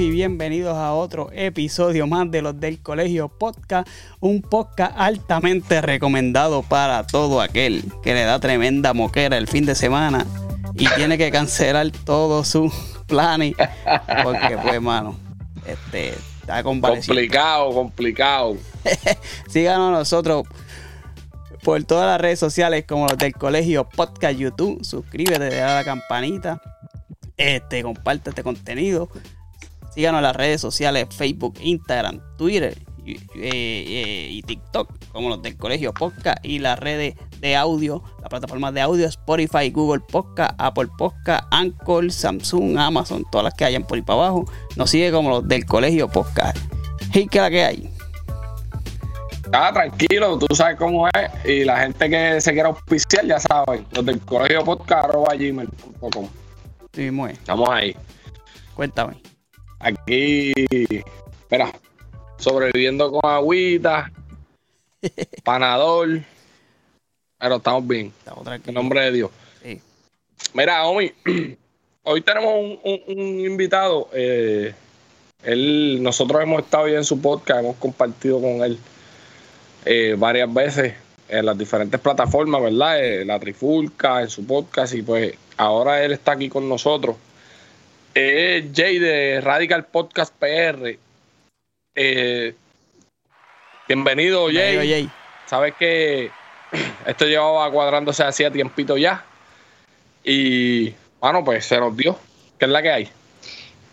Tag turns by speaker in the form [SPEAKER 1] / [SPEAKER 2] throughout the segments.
[SPEAKER 1] Y bienvenidos a otro episodio más de los del Colegio Podcast, un podcast altamente recomendado para todo aquel que le da tremenda moquera el fin de semana y tiene que cancelar todos sus planes porque pues mano, este está
[SPEAKER 2] complicado, complicado.
[SPEAKER 1] Síganos nosotros por todas las redes sociales como los del Colegio Podcast YouTube, suscríbete, dale a la campanita este, comparte este contenido. Síganos en las redes sociales, Facebook, Instagram, Twitter y, eh, TikTok, como los del Colegio Podcast y las redes de audio, las plataformas de audio, Spotify, Google Podcast, Apple Podcast, Anchor, Samsung, Amazon, todas las que hayan por ahí para abajo. Nos sigue como los del Colegio Podcast. ¿Y qué la que hay?
[SPEAKER 2] Ah, tranquilo, tú sabes cómo es. Y la gente que se quiera auspiciar, ya saben, los del colegio podcast, arroba gmail.com. Estamos ahí.
[SPEAKER 1] Cuéntame.
[SPEAKER 2] Aquí, espera, sobreviviendo con agüita, panador, pero estamos bien. En nombre de Dios. Mira, Omi, hoy tenemos un, invitado. Eh, él, nosotros hemos estado bien en su podcast, hemos compartido con él eh, varias veces en las diferentes plataformas, ¿verdad? Eh, la Trifulca, en su podcast, y pues ahora él está aquí con nosotros. Es Jay de Radical Podcast PR. Eh, bienvenido, Jay. Sabes que esto llevaba cuadrándose hacía tiempito ya. Y bueno, pues se nos dio. ¿Qué es la que hay?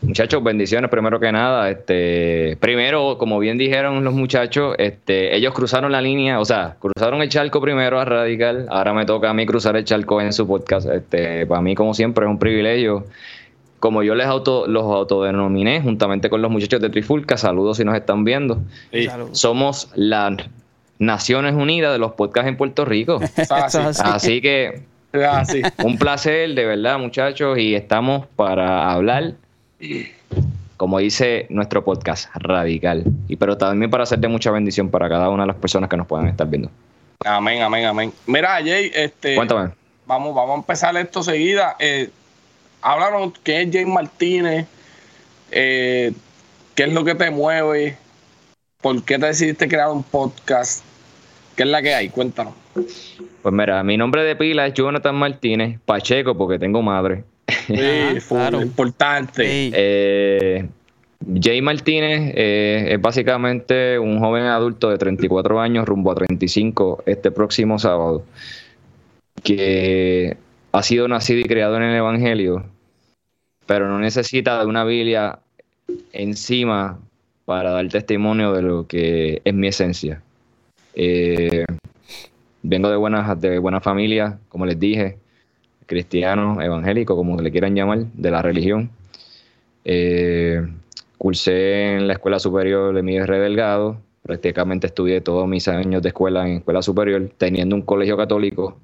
[SPEAKER 3] Muchachos, bendiciones primero que nada. Este, primero, como bien dijeron los muchachos, este, ellos cruzaron la línea, o sea, cruzaron el charco primero a Radical. Ahora me toca a mí cruzar el charco en su podcast. Este, para mí, como siempre, es un privilegio. Como yo les auto, los autodenominé juntamente con los muchachos de Trifulca, saludos si nos están viendo. Somos las Naciones Unidas de los podcasts en Puerto Rico. así que un placer, de verdad, muchachos, y estamos para hablar como dice nuestro podcast, radical. Y pero también para hacerte mucha bendición para cada una de las personas que nos puedan estar viendo.
[SPEAKER 2] Amén, amén, amén. Mira, Jay, este.
[SPEAKER 3] Cuéntame.
[SPEAKER 2] Vamos, vamos a empezar esto seguida. Eh, háblanos qué es Jay Martínez, eh, qué es lo que te mueve, por qué te decidiste crear un podcast, qué es la que hay, cuéntanos.
[SPEAKER 3] Pues mira, mi nombre de pila es Jonathan Martínez, Pacheco, porque tengo madre.
[SPEAKER 2] Sí, claro. importante.
[SPEAKER 3] Eh, Jay Martínez eh, es básicamente un joven adulto de 34 años rumbo a 35 este próximo sábado, que ha sido nacido y criado en el Evangelio, pero no necesita de una Biblia encima para dar testimonio de lo que es mi esencia. Eh, vengo de buena, de buena familia, como les dije, cristiano, evangélico, como le quieran llamar, de la religión. Eh, cursé en la Escuela Superior de Miguel R. Delgado, prácticamente estudié todos mis años de escuela en escuela superior, teniendo un colegio católico,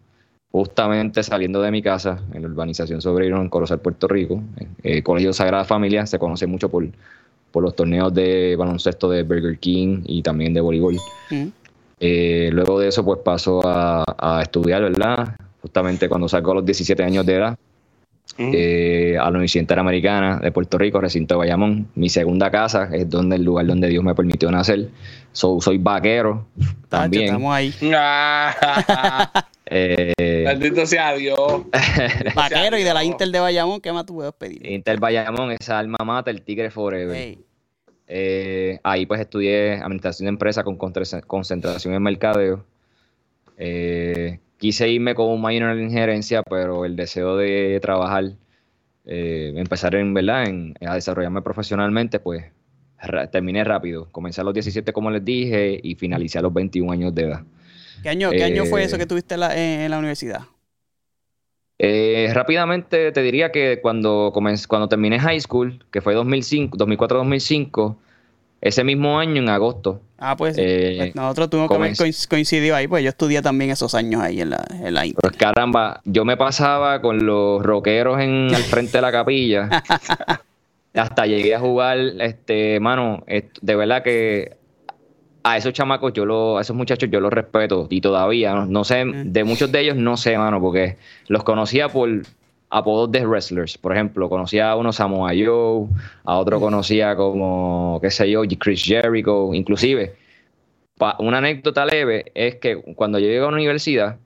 [SPEAKER 3] justamente saliendo de mi casa, en la urbanización Sobrino, en Corozal, Puerto Rico. Eh, colegio Sagrada Familia se conoce mucho por, por los torneos de baloncesto de Burger King y también de voleibol. Mm. Eh, luego de eso, pues paso a, a estudiar, ¿verdad? justamente cuando salgo a los 17 años de edad, eh, a la Universidad Interamericana de Puerto Rico, recinto de Bayamón. Mi segunda casa es donde el lugar donde Dios me permitió nacer. Soy vaquero también.
[SPEAKER 1] estamos ahí.
[SPEAKER 2] eh, Bendito sea Dios.
[SPEAKER 1] vaquero y de la Inter de Bayamón, ¿qué más tú puedes pedir?
[SPEAKER 3] Inter Bayamón, esa alma mata, el Tigre Forever. Eh, ahí pues estudié administración de empresa con concentración en mercadeo. Eh, quise irme con un minor en injerencia, pero el deseo de trabajar, eh, empezar en, ¿verdad? En, a desarrollarme profesionalmente, pues terminé rápido. Comencé a los 17, como les dije, y finalicé a los 21 años de edad.
[SPEAKER 1] ¿Qué año, ¿qué año fue eso que tuviste en la, universidad?
[SPEAKER 3] Eh, rápidamente te diría que cuando, cuando terminé high school, que fue 2005, 2004-2005, ese mismo año, en agosto.
[SPEAKER 1] Ah, pues, eh, pues nosotros tuvimos que coincidido ahí, pues yo estudié también esos años ahí en la, en la
[SPEAKER 3] Pues caramba, yo me pasaba con los rockeros en el frente de la capilla. hasta llegué a jugar, este, mano, de verdad que a esos chamacos, yo lo, a esos muchachos yo los respeto y todavía, no, sé, de muchos de ellos no sé, mano, porque los conocía por apodos de wrestlers. Por ejemplo, conocía a uno Samoa Joe, a otro conocía como, qué sé yo, Chris Jericho, inclusive. una anécdota leve es que cuando yo llegué a la universidad,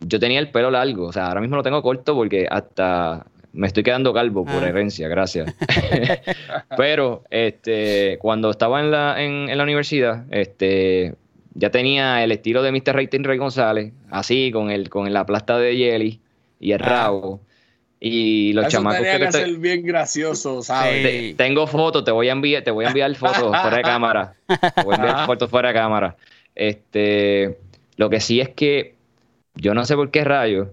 [SPEAKER 3] yo tenía el pelo largo, o sea, ahora mismo lo tengo corto porque hasta me estoy quedando calvo por ah. herencia, gracias. Pero este, cuando estaba en la, en, la universidad, este, ya tenía el estilo de Mr. Rating Rey González, así, con el, con la plasta de jelly y el ah. rabo. Y los chamacos
[SPEAKER 2] que, que ser bien gracioso, ¿sabes?
[SPEAKER 3] tengo fotos, te voy a enviar, te voy a enviar fotos fuera de cámara. Te voy a enviar ah. fotos fuera de cámara. Este, lo que sí es que yo no sé por qué rayo,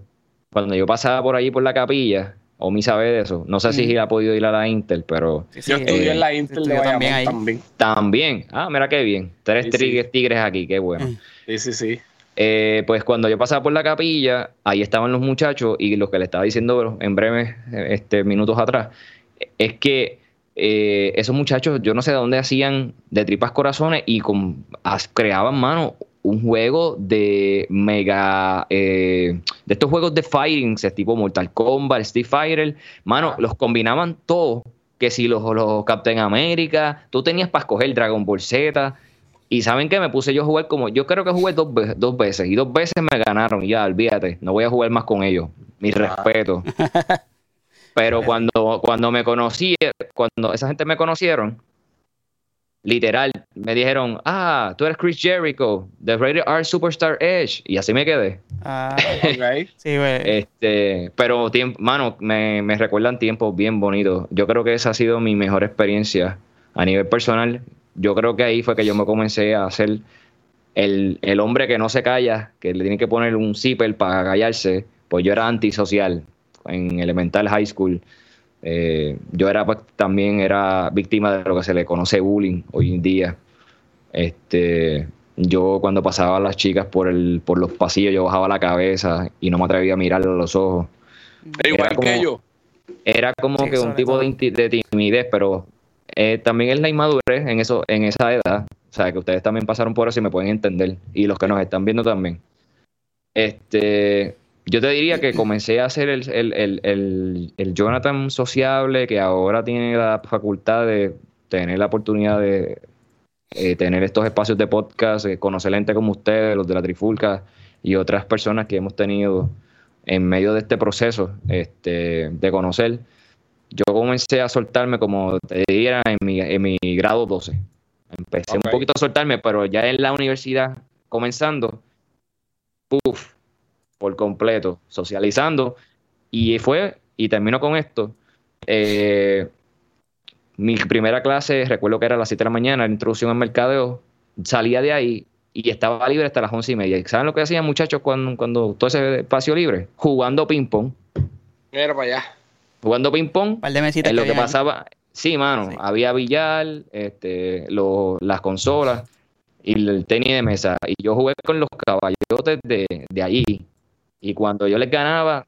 [SPEAKER 3] cuando yo pasaba por allí por la capilla, Omi sabe de eso. No sé si ha podido ir a la Intel, pero.
[SPEAKER 2] yo estudié en la Intel de también,
[SPEAKER 3] también. También. Ah, mira qué bien. Tres tigres, aquí, qué bueno.
[SPEAKER 2] Sí, sí, sí.
[SPEAKER 3] Eh, pues cuando yo pasaba por la capilla, ahí estaban los muchachos y lo que le estaba diciendo en breves este, minutos atrás es que eh, esos muchachos, yo no sé de dónde hacían de tripas corazones y con, creaban, mano, un juego de mega. Eh, de estos juegos de fighting, tipo Mortal Kombat, Street Fighter. Mano, los combinaban todos. Que si los, los Captain America, tú tenías para escoger Dragon Ball Z. Y saben que me puse yo a jugar como. Yo creo que jugué dos, dos veces. Y dos veces me ganaron. Y ya, olvídate. No voy a jugar más con ellos. Mi respeto. Pero cuando, cuando me conocí, cuando esa gente me conocieron, literal, me dijeron, ah, tú eres Chris Jericho, The Rated R Superstar Edge, y así me quedé. Ah, sí, Este, pero, mano, me, me recuerdan tiempos bien bonitos. Yo creo que esa ha sido mi mejor experiencia a nivel personal. Yo creo que ahí fue que yo me comencé a hacer el, el hombre que no se calla, que le tiene que poner un zipper para callarse, pues yo era antisocial en Elemental High School eh, yo era pues, también era víctima de lo que se le conoce bullying hoy en día. Este, yo cuando pasaba a las chicas por el, por los pasillos, yo bajaba la cabeza y no me atrevía a mirarle a los ojos.
[SPEAKER 2] Era como, que yo.
[SPEAKER 3] Era como que un tipo de, timidez, pero eh, también es la inmadurez en eso, en esa edad. O sea, que ustedes también pasaron por eso y me pueden entender. Y los que nos están viendo también. Este, yo te diría que comencé a hacer el, Jonathan sociable, que ahora tiene la facultad de tener la oportunidad de eh, tener estos espacios de podcast, eh, conocer gente como ustedes, los de la Trifulca y otras personas que hemos tenido en medio de este proceso este, de conocer. Yo comencé a soltarme, como te diría, en mi, en mi grado 12. Empecé un poquito a soltarme, pero ya en la universidad, comenzando, puff, por completo, socializando. Y fue, y termino con esto. Eh, mi primera clase, recuerdo que era a las 7 de la mañana, la introducción al mercadeo, salía de ahí y estaba libre hasta las 11 y media. ¿Saben lo que hacían muchachos cuando, cuando todo ese espacio libre? Jugando ping-pong.
[SPEAKER 2] Mira para allá.
[SPEAKER 3] Jugando ping-pong. Es lo que pasaba. Sí, mano, había billar, este, las consolas y el tenis de mesa. Y yo jugué con los caballotes de, de allí. Y cuando yo les ganaba,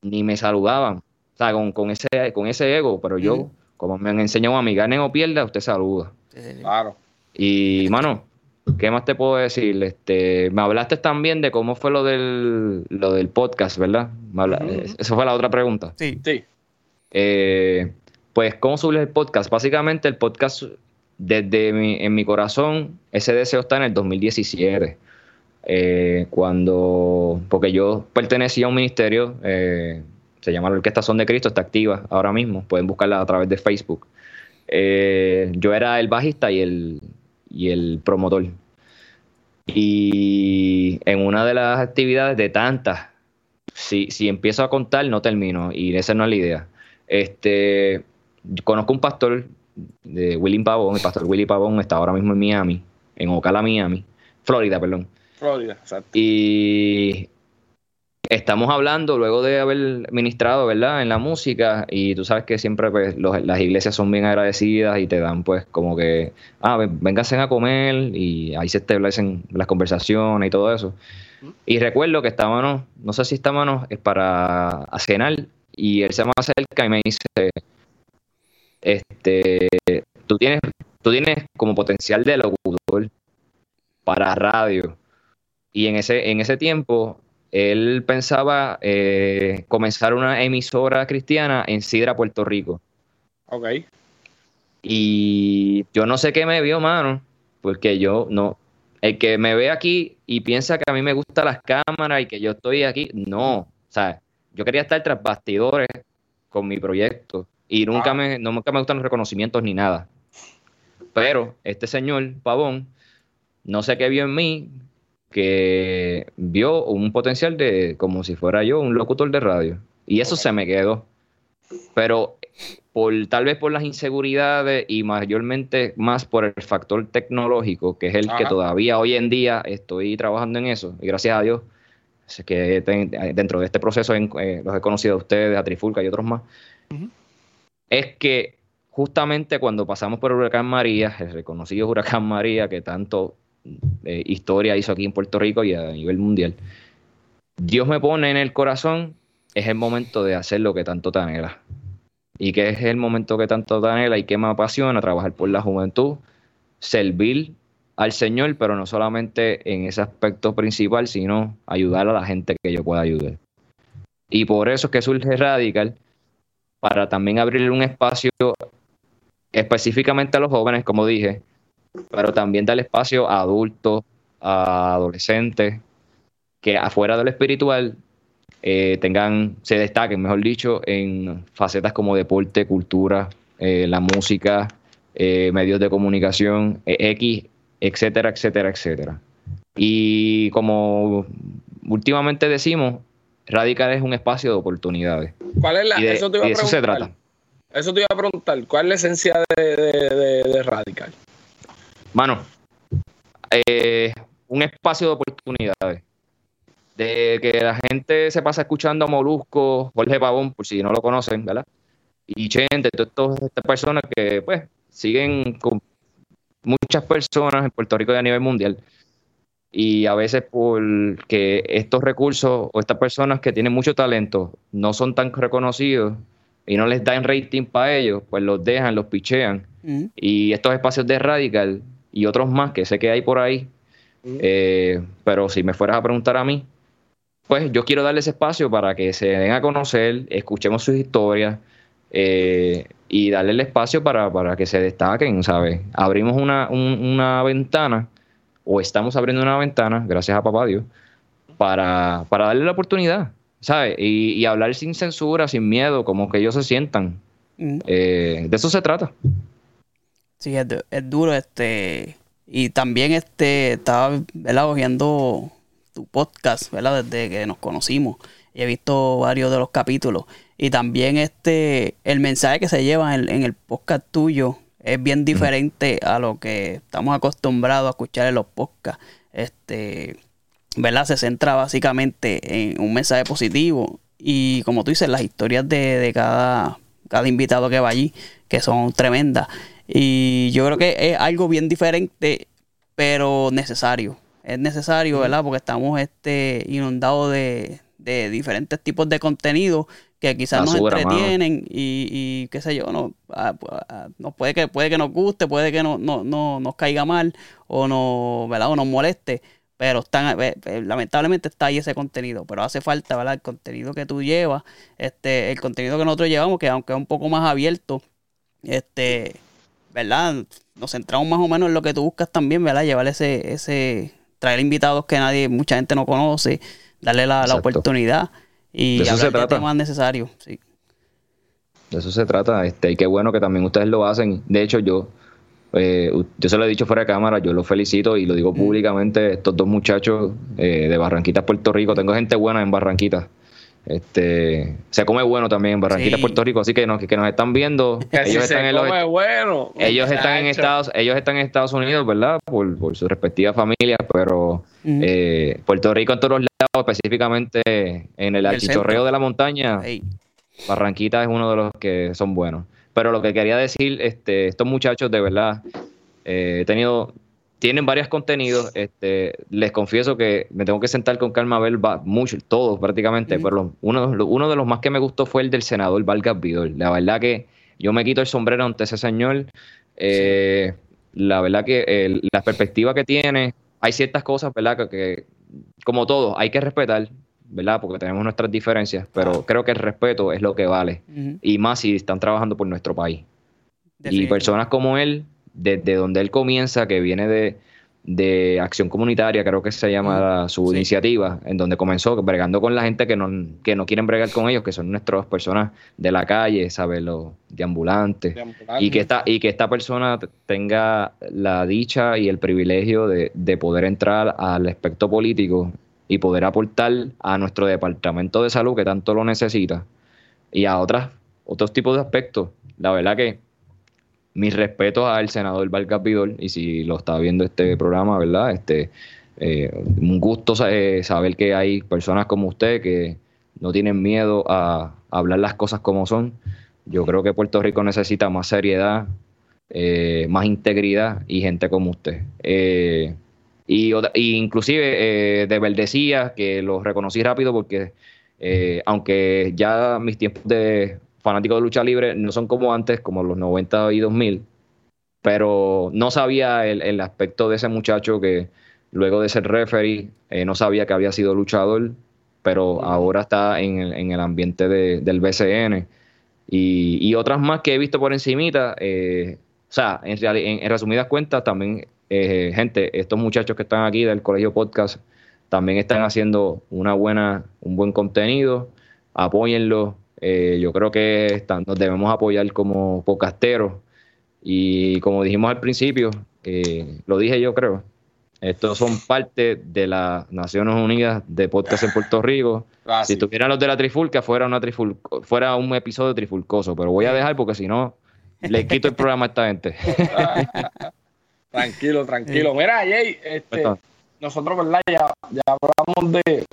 [SPEAKER 3] ni me saludaban. O sea, con, ese, con ese ego, pero yo, como me han enseñado a mí, gane o pierda, usted saluda.
[SPEAKER 2] Claro.
[SPEAKER 3] Y, mano, ¿qué más te puedo decir? Este, me hablaste también de cómo fue lo del, lo del podcast, ¿verdad? Esa fue la otra pregunta.
[SPEAKER 2] Sí. sí.
[SPEAKER 3] Eh, pues, ¿cómo subes el podcast? Básicamente, el podcast, desde mi, en mi corazón, ese deseo está en el 2017. Eh, cuando, porque yo pertenecía a un ministerio, eh, se llama la Orquesta Son de Cristo, está activa ahora mismo, pueden buscarla a través de Facebook. Eh, yo era el bajista y el, y el promotor. Y en una de las actividades de tantas, si, si empiezo a contar, no termino, y esa no es la idea. Este, conozco un pastor de Willy Pavón, el pastor Willy Pavón está ahora mismo en Miami, en Ocala, Miami, Florida, perdón.
[SPEAKER 2] Florida, exacto.
[SPEAKER 3] Y estamos hablando luego de haber ministrado, ¿verdad? En la música y tú sabes que siempre pues, las iglesias son bien agradecidas y te dan pues como que, ah, vénganse a comer y ahí se establecen las conversaciones y todo eso. Y recuerdo que estábamos, no sé si estábamos para cenar y él se me acerca y me dice, este, tú tienes, tú tienes como potencial de locutor para radio y en ese, en ese tiempo él pensaba eh, comenzar una emisora cristiana en Sidra, Puerto Rico.
[SPEAKER 2] Ok.
[SPEAKER 3] Y yo no sé qué me vio, mano, porque yo no. El que me ve aquí y piensa que a mí me gustan las cámaras y que yo estoy aquí, no. O sea, yo quería estar tras bastidores con mi proyecto y nunca, ah. me, nunca me gustan los reconocimientos ni nada. Pero este señor, Pavón, no sé qué vio en mí, que vio un potencial de como si fuera yo un locutor de radio. Y eso se me quedó. Pero por tal vez por las inseguridades y mayormente más por el factor tecnológico, que es el que todavía hoy en día estoy trabajando en eso. Y gracias a Dios, que dentro de este proceso eh, los he conocido a ustedes, a Trifulca y otros más. Es que justamente cuando pasamos por el huracán María, el reconocido huracán María que tanto eh, historia hizo aquí en Puerto Rico y a nivel mundial. Dios me pone en el corazón, es el momento de hacer lo que tanto te anhela. Y que es el momento que tanto te anhela y que me apasiona trabajar por la juventud, servir al Señor, pero no solamente en ese aspecto principal, sino ayudar a la gente que yo pueda ayudar. Y por eso es que surge Radical, para también abrirle un espacio específicamente a los jóvenes, como dije, pero también darle espacio a adultos, a adolescentes, que afuera de lo espiritual eh, tengan, se destaquen, mejor dicho, en facetas como deporte, cultura, eh, la música, eh, medios de comunicación, X, etcétera, etcétera, etcétera. Y como últimamente decimos, Radical es un espacio de oportunidades.
[SPEAKER 2] ¿Cuál es la,
[SPEAKER 3] de, eso, te eso se trata.
[SPEAKER 2] Eso te iba a preguntar, ¿cuál es la esencia de Radical?
[SPEAKER 3] Mano, eh, un espacio de oportunidades. De que la gente se pasa escuchando a Molusco, Jorge Pavón, por si no lo conocen, ¿verdad? Y Chente, todas estas personas que, pues, siguen con muchas personas en Puerto Rico y a nivel mundial. Y a veces porque estos recursos o estas personas que tienen mucho talento no son tan reconocidos y no les dan rating para ellos, pues los dejan, los pichean. Mm. Y estos espacios de radical y otros más que sé que hay por ahí. Eh, pero si me fueras a preguntar a mí, pues yo quiero darles espacio para que se den a conocer, escuchemos sus historias eh, y darle el espacio para, que se destaquen, ¿sabes? Abrimos una, una, ventana, o estamos abriendo una ventana, gracias a papá Dios, para, para darle la oportunidad, ¿sabes? Y, hablar sin censura, sin miedo, como que ellos se sientan. Eh, de eso se trata.
[SPEAKER 1] Sí, es, duro este. Y también este estaba ¿verdad? viendo tu podcast, ¿verdad? Desde que nos conocimos. Y he visto varios de los capítulos. Y también este el mensaje que se lleva en, el podcast tuyo es bien diferente a lo que estamos acostumbrados a escuchar en los podcasts. Este, ¿verdad? Se centra básicamente en un mensaje positivo. Y como tú dices, las historias de, de cada, cada invitado que va allí, que son tremendas. Y yo creo que es algo bien diferente, pero necesario. Es necesario, ¿verdad? Porque estamos este, inundados de, diferentes tipos de contenido que quizás nos entretienen y, qué sé yo, no, ah, pues, ah, puede que puede que nos guste, puede que no, no, no nos caiga mal o no, ¿verdad? o nos moleste, pero están, eh, eh, lamentablemente está ahí ese contenido, pero hace falta, ¿verdad? El contenido que tú llevas, este, el contenido que nosotros llevamos, que aunque es un poco más abierto, este, ¿verdad? Nos centramos más o menos en lo que tú buscas también, ¿verdad? Llevar ese, ese, traer invitados que nadie, mucha gente no conoce, darle la, oportunidad y
[SPEAKER 3] de eso se trata.
[SPEAKER 1] temas necesarios, sí.
[SPEAKER 3] De eso se trata, este, y qué bueno que también ustedes lo hacen. De hecho, yo, eh, yo se lo he dicho fuera de cámara, yo los felicito y lo digo mm. públicamente, estos dos muchachos eh, de Barranquitas, Puerto Rico, tengo gente buena en Barranquitas este, se come bueno también en Barranquilla, Puerto Rico, así que nos, que nos están viendo.
[SPEAKER 2] ellos están en
[SPEAKER 3] bueno. Ellos están en Estados, ellos están en Estados Unidos, ¿verdad? Por, por sus respectivas familias, pero eh, Puerto Rico en todos los lados, específicamente en el archichorreo de la montaña, Barranquita es uno de los que son buenos. Pero lo que quería decir, este, estos muchachos de verdad, eh, he tenido tienen varios contenidos. Este, les confieso que me tengo que sentar con calma a ver mucho, todos prácticamente, pero uno, uno, de los más que me gustó fue el del senador Vargas Vidal. La verdad que yo me quito el sombrero ante ese señor. Eh, la verdad que la perspectiva que tiene, hay ciertas cosas, ¿verdad? Que, como todo, hay que respetar. ¿verdad? Porque tenemos nuestras diferencias, pero creo que el respeto es lo que vale. Y más si están trabajando por nuestro país. Y personas como él, desde donde él comienza, que viene de, de acción comunitaria, creo que se llama su iniciativa, en donde comenzó bregando con la gente que no, que no quieren bregar con ellos, que son nuestras personas de la calle, ¿sabes? Los deambulantes. Y, que esta, y que esta persona tenga la dicha y el privilegio de, de poder entrar al aspecto político y poder aportar a nuestro departamento de salud que tanto lo necesita y a otras, otros tipos de aspectos. La verdad que mis respetos al senador Vargas Vidal y si lo está viendo este programa, ¿verdad? Este, eh, un gusto eh, saber que hay personas como usted que no tienen miedo a, hablar las cosas como son. Yo creo que Puerto Rico necesita más seriedad, eh, más integridad y gente como usted. y, inclusive de verdecía, que lo reconocí rápido porque aunque ya mis tiempos de fanáticos de lucha libre no son como antes, como los 90 y 2000, pero no sabía el, aspecto de ese muchacho que luego de ser referee eh, no sabía que había sido luchador, pero ahora está en el, ambiente del BCN. Y, otras más que he visto por encimita, eh, o sea, en, en, resumidas cuentas, también, eh, gente, estos muchachos que están aquí del Colegio Podcast también están haciendo una buena, un buen contenido, apóyenlo, eh, yo creo que nos debemos apoyar como podcasteros. Y como dijimos al principio, eh, lo dije yo creo, estos son parte de las Naciones Unidas de Podcast en Puerto Rico. Ah, si tuvieran los de la Trifulca, fuera, una triful fuera un episodio trifulcoso, pero voy a dejar porque si no, le quito el programa a esta gente.
[SPEAKER 2] tranquilo, tranquilo. Mira, Jay, este, nosotros, ¿verdad? Ya, ya hablamos de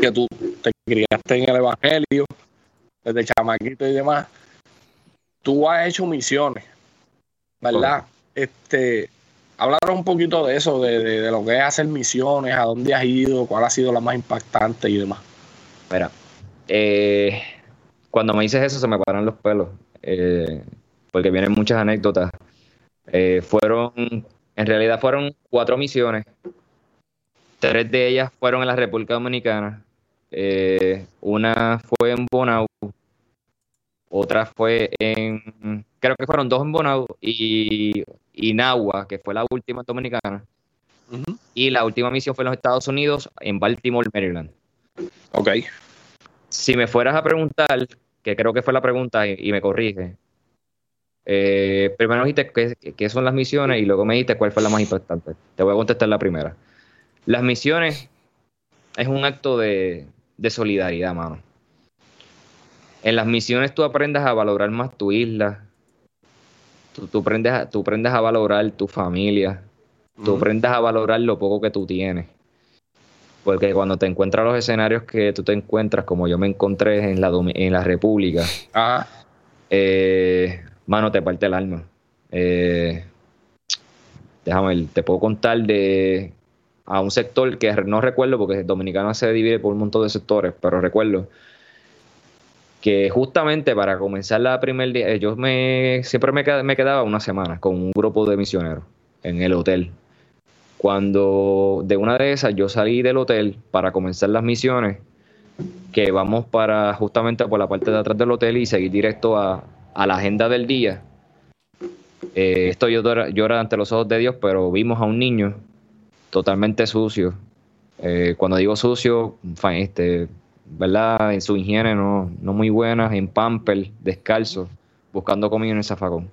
[SPEAKER 2] que tú te criaste en el Evangelio, desde chamaquito y demás, tú has hecho misiones, ¿verdad? Este, hablaros un poquito de eso, de, lo que es hacer misiones, a dónde has ido, cuál ha sido la más impactante y demás.
[SPEAKER 3] Mira, eh, cuando me dices eso se me paran los pelos, eh, porque vienen muchas anécdotas. Eh, fueron, en realidad fueron cuatro misiones. Tres de ellas fueron en la República Dominicana. Una fue en Bonao otra fue en, creo que fueron dos en Bonao y, y Nahua, que fue la última dominicana. Y la última misión fue en los Estados Unidos, en Baltimore, Maryland.
[SPEAKER 2] Ok.
[SPEAKER 3] Si me fueras a preguntar, que creo que fue la pregunta y, me corrige, eh, primero dijiste qué, son las misiones y luego me dijiste cuál fue la más importante. Te voy a contestar la primera. Las misiones es un acto de, de solidaridad, mano. En las misiones tú aprendes a valorar más tu isla, tú, aprendes, a, tú aprendes a valorar tu familia, tú aprendes a valorar lo poco que tú tienes. Porque cuando te encuentras los escenarios que tú te encuentras, como yo me encontré en la, en la República, eh, mano, te parte el alma. Eh, déjame ver, te puedo contar de a un sector que no recuerdo porque Dominicana se divide por un montón de sectores, pero recuerdo que justamente para comenzar la primer día, yo me, siempre me, quedaba una semana con un grupo de misioneros en el hotel. Cuando de una de esas yo salí del hotel para comenzar las misiones, que vamos para justamente por la parte de atrás del hotel y seguir directo a, la agenda del día. Eh, esto yo llora ante los ojos de Dios, pero vimos a un niño totalmente sucio. Eh, cuando digo sucio, este, ¿verdad? En su higiene no, muy buena, en pamper, descalzo, buscando comida en el zafacón.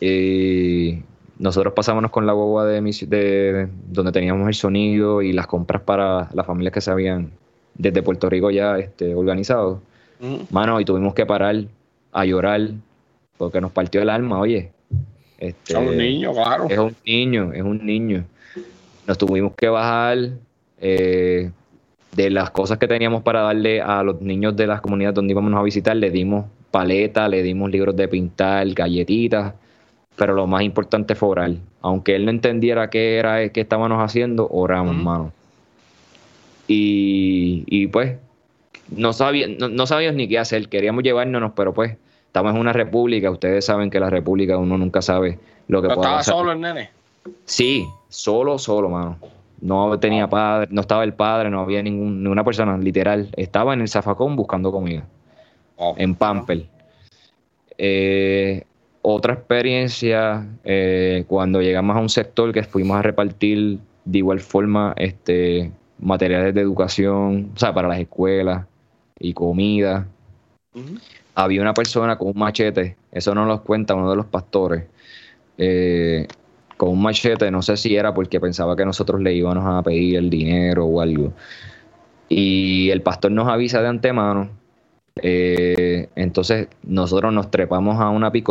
[SPEAKER 3] Y nosotros pasábamos con la guagua de, de, donde teníamos el sonido y las compras para las familias que se habían desde Puerto Rico ya este, organizado. Mm. Mano, y tuvimos que parar a llorar porque nos partió el alma, oye.
[SPEAKER 2] Este, es un niño, claro.
[SPEAKER 3] Es un niño, es un niño. Nos tuvimos que bajar. Eh, de las cosas que teníamos para darle a los niños de las comunidades donde íbamos a visitar, le dimos paleta, le dimos libros de pintar, galletitas, pero lo más importante fue orar. Aunque él no entendiera qué era, qué estábamos haciendo, oramos, hermano. Y, pues, no, sabía, no, sabíamos ni qué hacer, queríamos llevárnoslos, pero pues, estamos en una república, ustedes saben que la república uno nunca sabe lo que puede
[SPEAKER 2] ¿Estaba solo el nene?
[SPEAKER 3] Sí, solo, solo, mano No tenía padre, no estaba el padre, no había ninguna persona, literal. Estaba en el zafacón buscando comida. Oh. en Pampel. Eh, otra experiencia, eh, cuando llegamos a un sector que fuimos a repartir de igual forma este, materiales de educación, o sea, para las escuelas y comida. Había una persona con un machete, eso no nos cuenta uno de los pastores, eh, con un machete, no sé si era porque pensaba que nosotros le íbamos a pedir el dinero o algo. Y el pastor nos avisa de antemano. Eh, entonces nosotros nos trepamos a una pick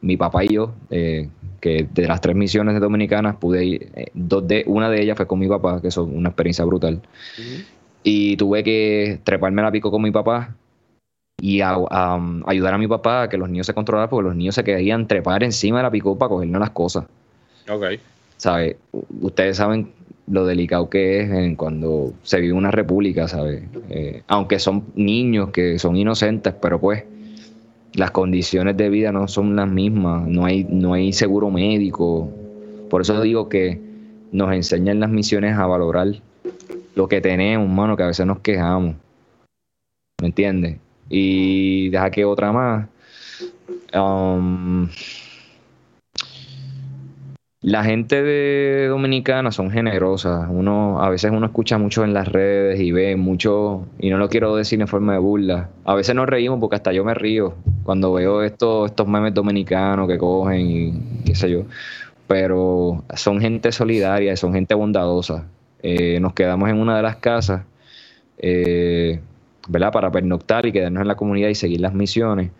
[SPEAKER 3] mi papá y yo, eh, que de las tres misiones dominicanas pude ir, eh, dos de, una de ellas fue con mi papá, que es una experiencia brutal. Y tuve que treparme la pico con mi papá y ayudar a mi papá a que los niños se controlaran, porque los niños se querían trepar encima de la pico para cogernos las cosas.
[SPEAKER 2] Ok.
[SPEAKER 3] ¿Sabe? Ustedes saben lo delicado que es cuando se vive una república, ¿sabes? Eh, aunque son niños que son inocentes, pero pues las condiciones de vida no son las mismas, no hay, no hay seguro médico. Por eso digo que nos enseñan las misiones a valorar lo que tenemos, mano, que a veces nos quejamos. ¿Me entiendes? Y deja que otra más. Um, la gente de Dominicana son generosas. Uno, a veces uno escucha mucho en las redes y ve mucho, y no lo quiero decir en forma de burla. A veces nos reímos porque hasta yo me río cuando veo estos, estos memes dominicanos que cogen y qué sé yo. Pero son gente solidaria, son gente bondadosa. Eh, nos quedamos en una de las casas, eh, ¿verdad? Para pernoctar y quedarnos en la comunidad y seguir las misiones.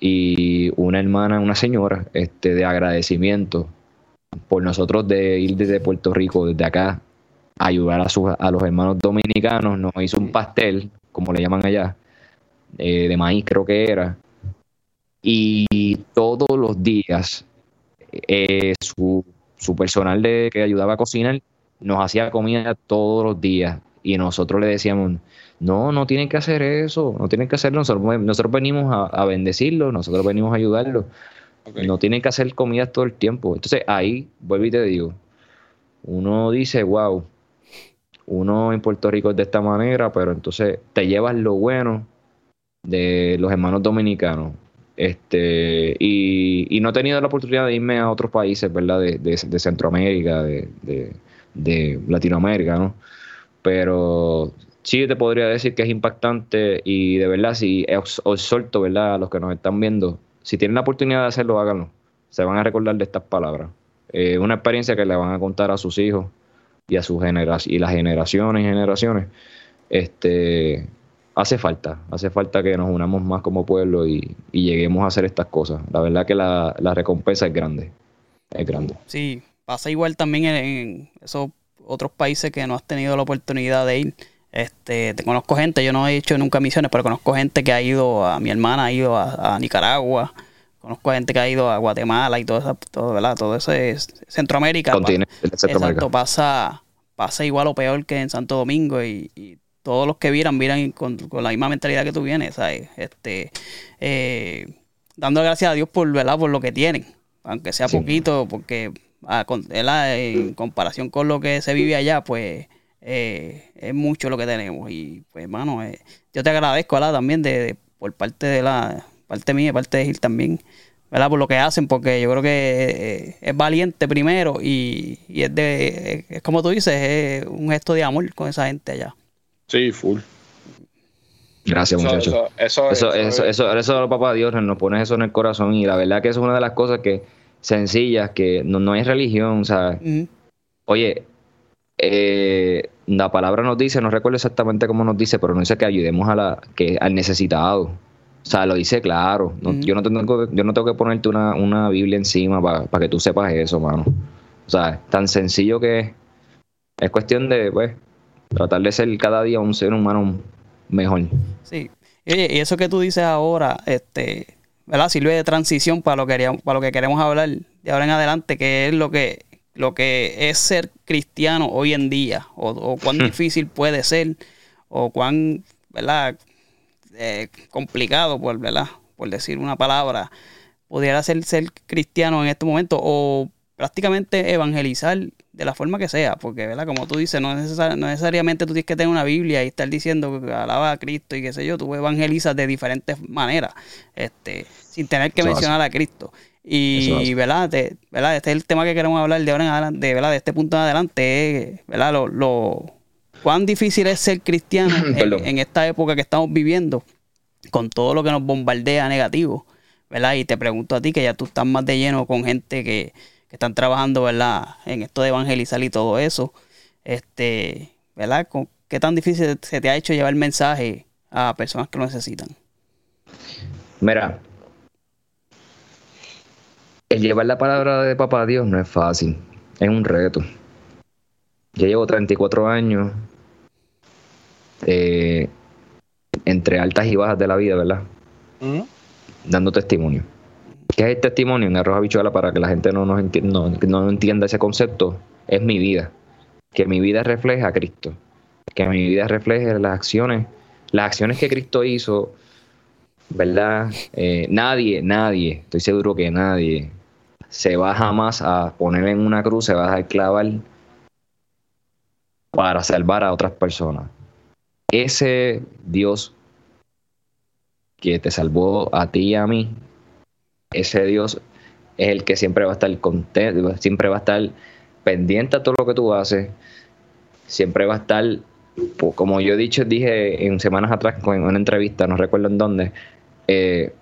[SPEAKER 3] Y una hermana, una señora, este, de agradecimiento por nosotros de ir desde Puerto Rico, desde acá, a ayudar a, a los hermanos dominicanos, nos hizo un pastel, como le llaman allá, eh, de maíz creo que era, y todos los días eh, su, personal de, que ayudaba a cocinar nos hacía comida todos los días y nosotros le decíamos, no, no tienen que hacer eso, no tienen que hacerlo, nosotros, nosotros venimos a, a bendecirlo, nosotros venimos a ayudarlo. No tienen que hacer comida todo el tiempo. Entonces ahí, vuelvo y te digo, uno dice, wow, uno en Puerto Rico es de esta manera, pero entonces te llevas lo bueno de los hermanos dominicanos. Este, y, no he tenido la oportunidad de irme a otros países, ¿verdad? De, Centroamérica, de, Latinoamérica, ¿no? Pero sí te podría decir que es impactante y de verdad, si os, os solto, ¿verdad? A los que nos están viendo, si tienen la oportunidad de hacerlo, háganlo. Se van a recordar de estas palabras. Es una experiencia que le van a contar a sus hijos y a sus generaciones y las generaciones y generaciones. Este hace falta, hace falta que nos unamos más como pueblo y, lleguemos a hacer estas cosas. La verdad que la, recompensa es grande. Es grande.
[SPEAKER 1] Sí, pasa igual también en, esos otros países que no has tenido la oportunidad de ir. Este, te conozco gente, yo no he hecho nunca misiones, pero conozco gente que ha ido, a mi hermana ha ido a, Nicaragua, conozco gente que ha ido a Guatemala y todo eso, todo, ¿verdad? Todo eso es Centroamérica. Exacto, pasa, pasa igual o peor que en Santo Domingo y, todos los que vieran, vieran con, la misma mentalidad que tú vienes, ¿sabes? Este, eh, dando gracias a Dios por, ¿verdad? por lo que tienen, aunque sea poquito, porque ah, en comparación con lo que se vive allá, pues eh, es mucho lo que tenemos. Y pues, hermano, eh, yo te agradezco, ¿verdad? También de, por parte de la parte mía, parte de Gil también, ¿verdad? Por lo que hacen, porque yo creo que eh, es valiente primero y, es de, es como tú dices, es un gesto de amor con esa gente allá.
[SPEAKER 2] Sí, full.
[SPEAKER 3] Gracias, muchachos. Eso, eso, eso, eso, eso, papá Dios, nos pones eso en el corazón y la verdad que es una de las cosas que sencillas, que no, no hay religión, o sea, oye, eh, la palabra nos dice, no recuerdo exactamente cómo nos dice, pero nos dice que ayudemos a la, que, al necesitado. O sea, lo dice claro. yo, no tengo, yo no tengo que ponerte una, una Biblia encima para que tú sepas eso, mano. O sea, tan sencillo que es. Es cuestión de, pues, tratar de ser cada día un ser humano mejor.
[SPEAKER 1] Sí. y eso que tú dices ahora, este, ¿verdad? Sirve de transición para lo que, para lo que queremos hablar de ahora en adelante, que es lo que lo que es ser cristiano hoy en día, o, cuán difícil puede ser, o cuán, ¿verdad? Eh, complicado, por, ¿verdad? por decir una palabra, pudiera ser ser cristiano en este momento, o prácticamente evangelizar de la forma que sea, porque, ¿verdad? Como tú dices, no, necesariamente tú tienes que tener una Biblia y estar diciendo que alaba a Cristo y qué sé yo, tú evangelizas de diferentes maneras, este, sin tener que mencionar a Cristo. Y, ¿verdad? ¿verdad? Este es el tema que queremos hablar de ahora en adelante, ¿verdad? De este punto en adelante, ¿verdad? Lo, lo, cuán difícil es ser cristiano en, esta época que estamos viviendo, con todo lo que nos bombardea negativo, ¿verdad? Y te pregunto a ti, que ya tú estás más de lleno con gente que, que están trabajando, ¿verdad? En esto de evangelizar y todo eso, este, ¿verdad? ¿Qué tan difícil se te ha hecho llevar el mensaje a personas que lo necesitan?
[SPEAKER 3] Mira, el llevar la palabra de papá a Dios no es fácil, es un reto. Yo llevo 34 años eh, entre altas y bajas de la vida, ¿verdad? Dando testimonio. ¿Qué es el testimonio en arroz habichuela para que la gente no, nos no, entienda ese concepto? Es mi vida. Que mi vida refleja a Cristo. Que mi vida refleje las acciones, las acciones que Cristo hizo, ¿verdad? Eh, nadie, nadie, estoy seguro que nadie se va jamás a poner en una cruz, se va a clavar para salvar a otras personas. Ese Dios que te salvó a ti y a mí, ese Dios es el que siempre va a estar contento, siempre va a estar pendiente a todo lo que tú haces, siempre va a estar, como yo he dicho, dije en semanas atrás en una entrevista, no recuerdo en dónde, eh,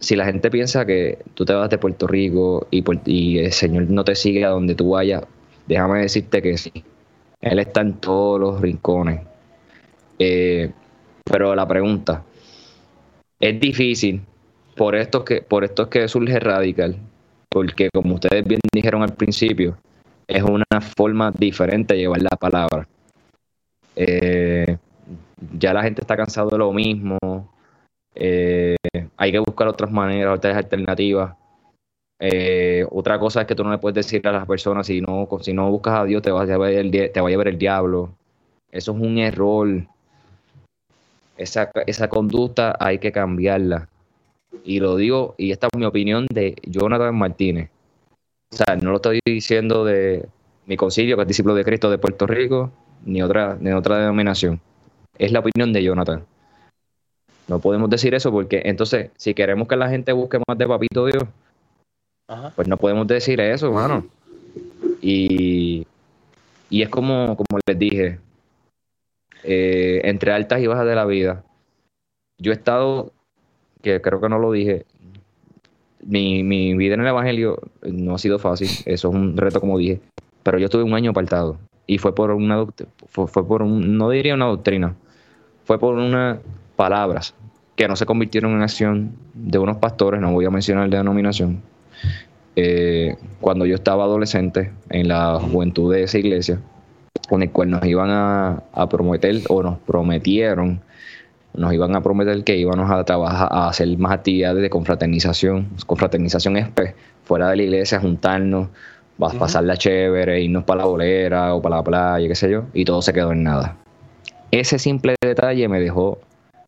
[SPEAKER 3] si la gente piensa que tú te vas de Puerto Rico y, el Señor no te sigue a donde tú vayas, déjame decirte que sí. Él está en todos los rincones. Eh, pero la pregunta, es difícil por esto que, por esto que surge radical, porque como ustedes bien dijeron al principio, es una forma diferente de llevar la palabra. Eh, ya la gente está cansado de lo mismo, eh, hay que buscar otras maneras, otras alternativas. Eh, otra cosa es que tú no le puedes decir a las personas si no, si no buscas a Dios te va a llevar el, te va a llevar el diablo. Eso es un error. Esa, esa conducta hay que cambiarla. Y lo digo, y esta es mi opinión de Jonathan Martínez. O sea, no lo estoy diciendo de mi concilio, que es discípulo de Cristo de Puerto Rico, ni otra, ni otra denominación. Es la opinión de Jonathan. No podemos decir eso porque entonces, si queremos que la gente busque más de Papito Dios, pues no podemos decir eso, hermano. Y, y es como, como les dije, eh, entre altas y bajas de la vida. Yo he estado, que creo que no lo dije, mi, mi vida en el Evangelio no ha sido fácil, eso es un reto como dije, pero yo estuve un año apartado y fue por una, fue, fue por un, no diría una doctrina, fue por unas palabras que no se convirtieron en acción de unos pastores, no voy a mencionar de denominación, eh, cuando yo estaba adolescente en la juventud de esa iglesia, con el cual nos iban a, prometer o nos prometieron, nos iban a prometer que íbamos a trabajar, a hacer más actividades de confraternización. Confraternización es pues, fuera de la iglesia, juntarnos, vas a pasarla chévere, irnos para la bolera o para la playa, qué sé yo, y todo se quedó en nada. Ese simple detalle me dejó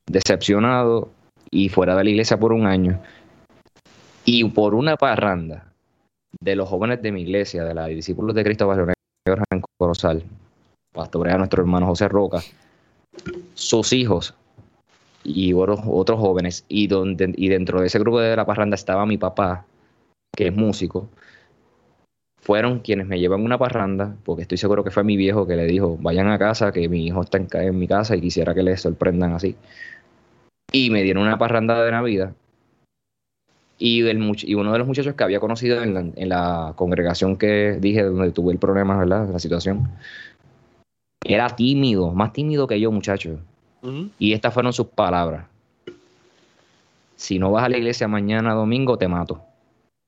[SPEAKER 3] decepcionado y fuera de la iglesia por un año. Y por una parranda de los jóvenes de mi iglesia, de los discípulos de Cristo Barrio en Corozal, pastorea a nuestro hermano José Roca, sus hijos y otros, otros jóvenes, y, donde, y dentro de ese grupo de la parranda estaba mi papá, que es músico, fueron quienes me llevan una parranda, porque estoy seguro que fue mi viejo que le dijo, vayan a casa, que mi hijo está en, mi casa y quisiera que les sorprendan así. Y me dieron una parranda de Navidad. Y, y uno de los muchachos que había conocido en la, congregación que dije, donde tuve el problema, ¿verdad? La situación, era tímido, más tímido que yo, muchacho. Y estas fueron sus palabras. Si no vas a la iglesia mañana domingo, te mato.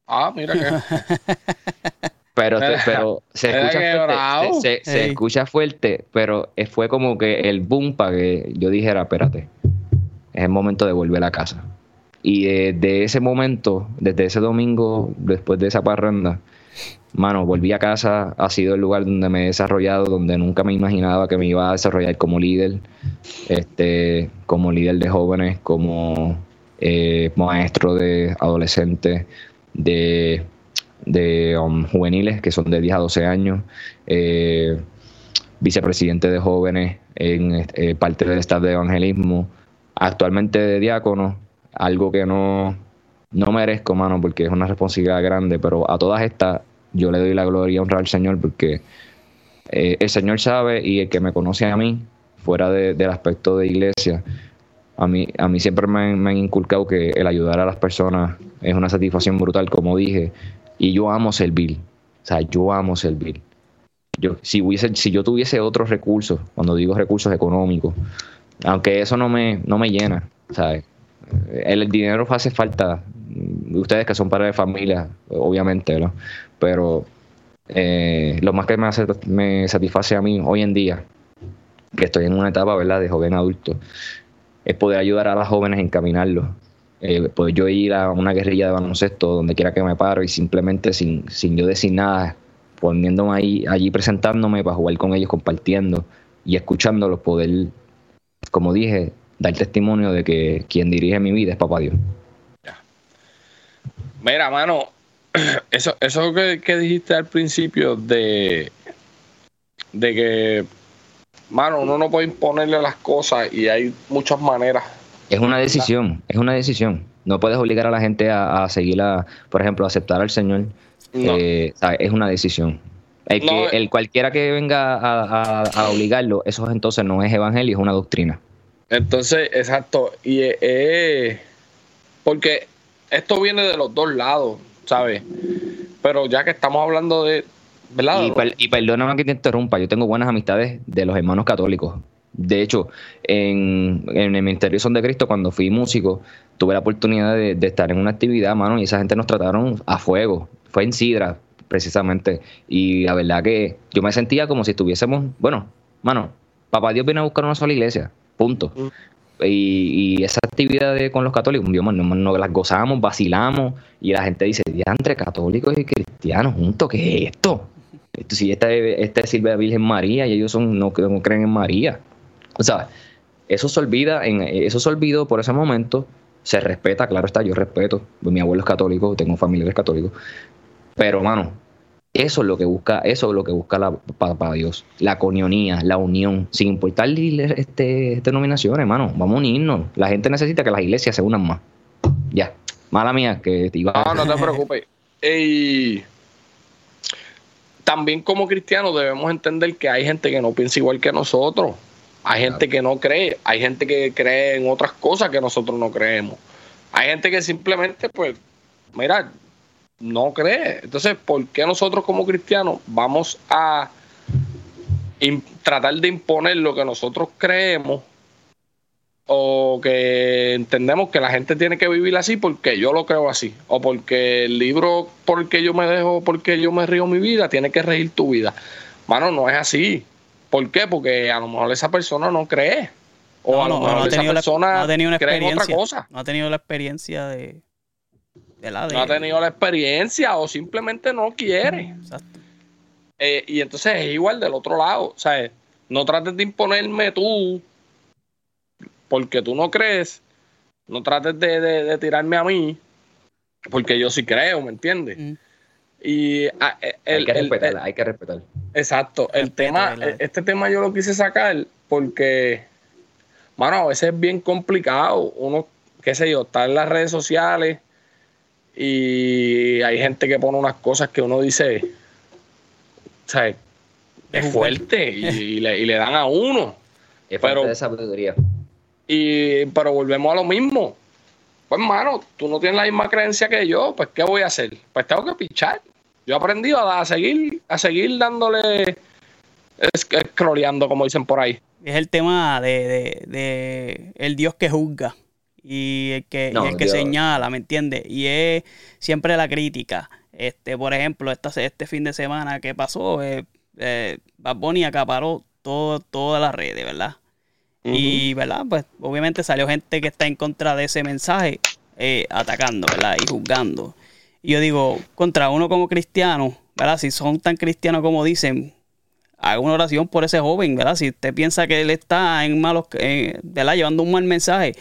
[SPEAKER 2] Ah, mira que.
[SPEAKER 3] Pero, pero se, escucha fuerte, se, escucha fuerte, pero fue como que el boom para que yo dijera, espérate, es el momento de volver a casa. Y desde ese momento, desde ese domingo, después de esa parranda, mano, volví a casa, ha sido el lugar donde me he desarrollado, donde nunca me imaginaba que me iba a desarrollar como líder, este, como líder de jóvenes, como eh, maestro de adolescentes, de de um, juveniles que son de 10 a 12 años, eh, vicepresidente de jóvenes en eh, parte del staff de evangelismo, actualmente de diácono, algo que no, no merezco, mano, porque es una responsabilidad grande, pero a todas estas yo le doy la gloria y honra al Señor porque eh, el Señor sabe y el que me conoce a mí, fuera del aspecto de iglesia, a mí, a mí siempre me han, inculcado que el ayudar a las personas es una satisfacción brutal, como dije, y yo amo servir. O sea, yo amo servir. Yo, si, hubiese, si yo tuviese otros recursos, cuando digo recursos económicos, aunque eso no me, no me llena, ¿sabes? El, dinero hace falta, ustedes que son padres de familia, obviamente, ¿no? Pero eh, lo más que me, me satisface a mí hoy en día, que estoy en una etapa, ¿verdad?, de joven adulto, es poder ayudar a las jóvenes a encaminarlos. Eh, pues yo ir a una guerrilla de baloncesto donde quiera que me paro y simplemente sin, sin yo decir nada, poniéndome ahí, allí presentándome para jugar con ellos, compartiendo y escuchándolos, poder, como dije, dar testimonio de que quien dirige mi vida es Papá Dios.
[SPEAKER 2] Mira, mano, eso, eso que, que dijiste al principio de, de que mano, uno no puede imponerle las cosas y hay muchas maneras.
[SPEAKER 3] Es una decisión, es una decisión. No puedes obligar a la gente a, seguir, a, por ejemplo, a aceptar al Señor. Eh, es una decisión. El, que, el cualquiera que venga a, obligarlo, eso entonces no es evangelio, es una doctrina.
[SPEAKER 2] Entonces, exacto. Y eh, porque esto viene de los dos lados, ¿sabes? Pero ya que estamos hablando de,
[SPEAKER 3] y, perdóname que te interrumpa, yo tengo buenas amistades de los hermanos católicos. De hecho, en, el Ministerio Son de Cristo, cuando fui músico, tuve la oportunidad de, estar en una actividad, mano, y esa gente nos trataron a fuego. Fue en Sidra, precisamente. Y la verdad que yo me sentía como si estuviésemos, bueno, mano, papá Dios viene a buscar una sola iglesia, punto. Mm. Y, esa actividad con los católicos, Dios, nos, nos, las gozamos, vacilamos, y la gente dice, entre católicos y cristianos juntos, ¿qué es esto? si esta, esta sirve a Virgen María y ellos son no, no creen en María. O sea, eso se olvida, en, eso se olvidó por ese momento, se respeta, claro está, yo respeto, mi abuelo es católico, tengo familiares católicos, pero mano, eso es lo que busca, eso es lo que busca la, para, Dios, la conionía, la unión, sin importar este, denominaciones, hermano, vamos a unirnos. La gente necesita que las iglesias se unan más. Ya, mala mía que te iba
[SPEAKER 2] a... No, no te preocupes. Ey, también como cristianos debemos entender que hay gente que no piensa igual que nosotros. Hay gente que no cree, hay gente que cree en otras cosas que nosotros no creemos. Hay gente que simplemente, pues, mira, no cree. Entonces, ¿por qué nosotros como cristianos vamos a tratar de imponer lo que nosotros creemos o que entendemos que la gente tiene que vivir así porque yo lo creo así, o porque el libro porque yo me dejo, porque yo me río mi vida, tiene que regir tu vida. Mano, no es así. ¿Por qué? Porque a lo mejor esa persona no cree. O a lo mejor esa persona
[SPEAKER 1] ha tenido una cree en otra cosa. No ha tenido la experiencia de,
[SPEAKER 2] No ha tenido la experiencia o simplemente no quiere. Exacto. Eh, y entonces es igual del otro lado. O sea, no trates de imponerme tú porque tú no crees, no trates de, tirarme a mí, porque yo sí creo, ¿me entiendes? Mm. Y
[SPEAKER 3] ah, eh, hay que respetar, hay que respetar.
[SPEAKER 2] Exacto. El tema, este tema yo lo quise sacar porque, mano, a veces es bien complicado. Uno, qué sé yo, está en las redes sociales y hay gente que pone unas cosas que uno dice, o sea, es fuerte y, le, dan a uno.
[SPEAKER 3] Es pero, de sabiduría.
[SPEAKER 2] Y, pero volvemos a lo mismo. Pues, mano, tú no tienes la misma creencia que yo, pues, ¿qué voy a hacer? Pues tengo que pichar. Yo he aprendido a, seguir, a seguir dándole, scrolleando, como dicen por ahí.
[SPEAKER 1] Es el tema de, de, el Dios que juzga y el que, el que señala, ¿me entiendes? Y es siempre la crítica. Este, por ejemplo, este, este fin de semana que pasó, eh, eh, Bad Bunny acaparó todo, todas las redes, ¿verdad? Y, ¿verdad? Pues obviamente salió gente que está en contra de ese mensaje, eh, atacando, ¿verdad? Y juzgando. Y yo digo, contra uno como cristiano, ¿verdad? Si son tan cristianos como dicen, haga una oración por ese joven, ¿verdad? Si usted piensa que él está en malos, ¿verdad? Llevando un mal mensaje,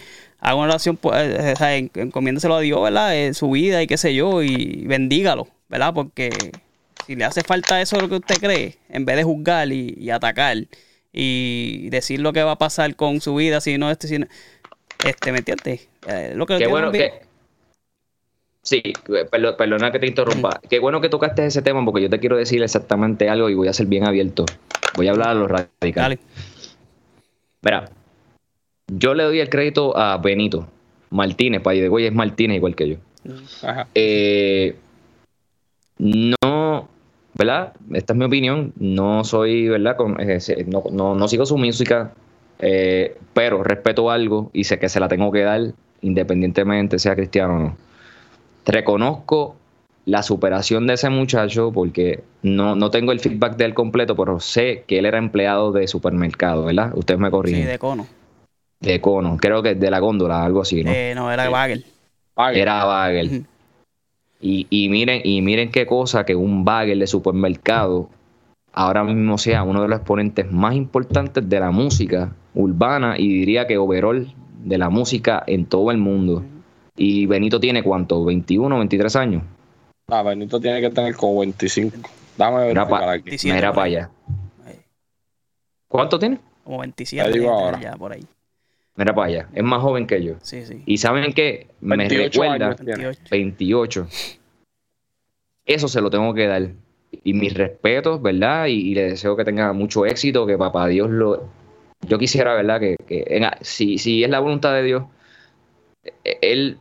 [SPEAKER 1] haga una oración, pues, eh, encomiéndeselo a Dios, ¿verdad? En su vida y qué sé yo, y bendígalo, ¿verdad? Porque si le hace falta eso lo que usted cree, en vez de juzgar y, atacar y decir lo que va a pasar con su vida, si no, este, si no, este, ¿me entiendes?
[SPEAKER 3] Eh, lo que Qué bueno que... Sí, perdona que te interrumpa. Qué bueno que tocaste ese tema porque yo te quiero decir exactamente algo y voy a ser bien abierto. Voy a hablar a los radicales. Mira, yo le doy el crédito a Benito Martínez, para de güey es Martínez igual que yo. Eh, no, ¿verdad? Esta es mi opinión. No soy, ¿verdad? Eh, no, sigo su música, eh, pero respeto algo y sé que se la tengo que dar independientemente sea cristiano o no. Reconozco la superación de ese muchacho porque no, no tengo el feedback de él completo, pero sé que él era empleado de supermercado, ¿verdad? Ustedes me corrigen.
[SPEAKER 1] Sí, de cono.
[SPEAKER 3] De cono, creo que de la góndola, algo así, ¿no?
[SPEAKER 1] Eh, no, era Bagel.
[SPEAKER 3] Era Bagel. y, y, miren, y miren qué cosa que un Bagel de supermercado ahora mismo sea uno de los exponentes más importantes de la música urbana y diría que overall de la música en todo el mundo. Y Benito tiene cuánto, 21, 23 años.
[SPEAKER 2] Ah, Benito tiene que tener como 25. Dame ver
[SPEAKER 3] aquí. Mira para allá. ¿Cuánto tiene?
[SPEAKER 1] Como 27
[SPEAKER 2] digo ahora.
[SPEAKER 1] ya por ahí.
[SPEAKER 3] Mira para allá. Es más joven que yo.
[SPEAKER 1] Sí, sí.
[SPEAKER 3] Y saben que me recuerda 28. Eso se lo tengo que dar. Y mis respetos, ¿verdad? Y, le deseo que tenga mucho éxito, que papá Dios lo... Yo quisiera, ¿verdad? Que, que si, si es la voluntad de Dios, él,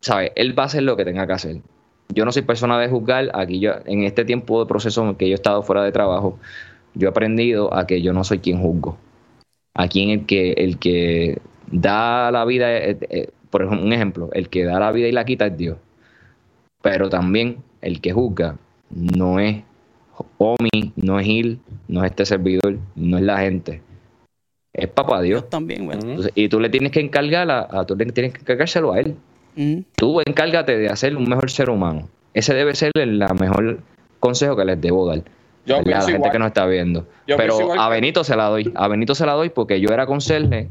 [SPEAKER 3] ¿sabe? Él va a hacer lo que tenga que hacer yo no soy persona de juzgar, aquí yo, en este tiempo de proceso en que yo he estado fuera de trabajo, yo he aprendido a que yo no soy quien juzgo. Aquí el que, el que da la vida, eh, eh, por ejemplo, un ejemplo, el que da la vida y la quita es Dios. Pero también el que juzga no es Omi, no es Gil, no es este servidor, no es la gente. Es papá Dios.
[SPEAKER 1] también, bueno.
[SPEAKER 3] y tú le tienes que encargar a, a, tú le tienes que encargárselo a él. Tú encárgate de hacer un mejor ser humano. Ese debe ser el mejor consejo que les debo dar. a la gente que nos está viendo. Pero a Benito se la doy. A Benito se la doy porque yo era conserje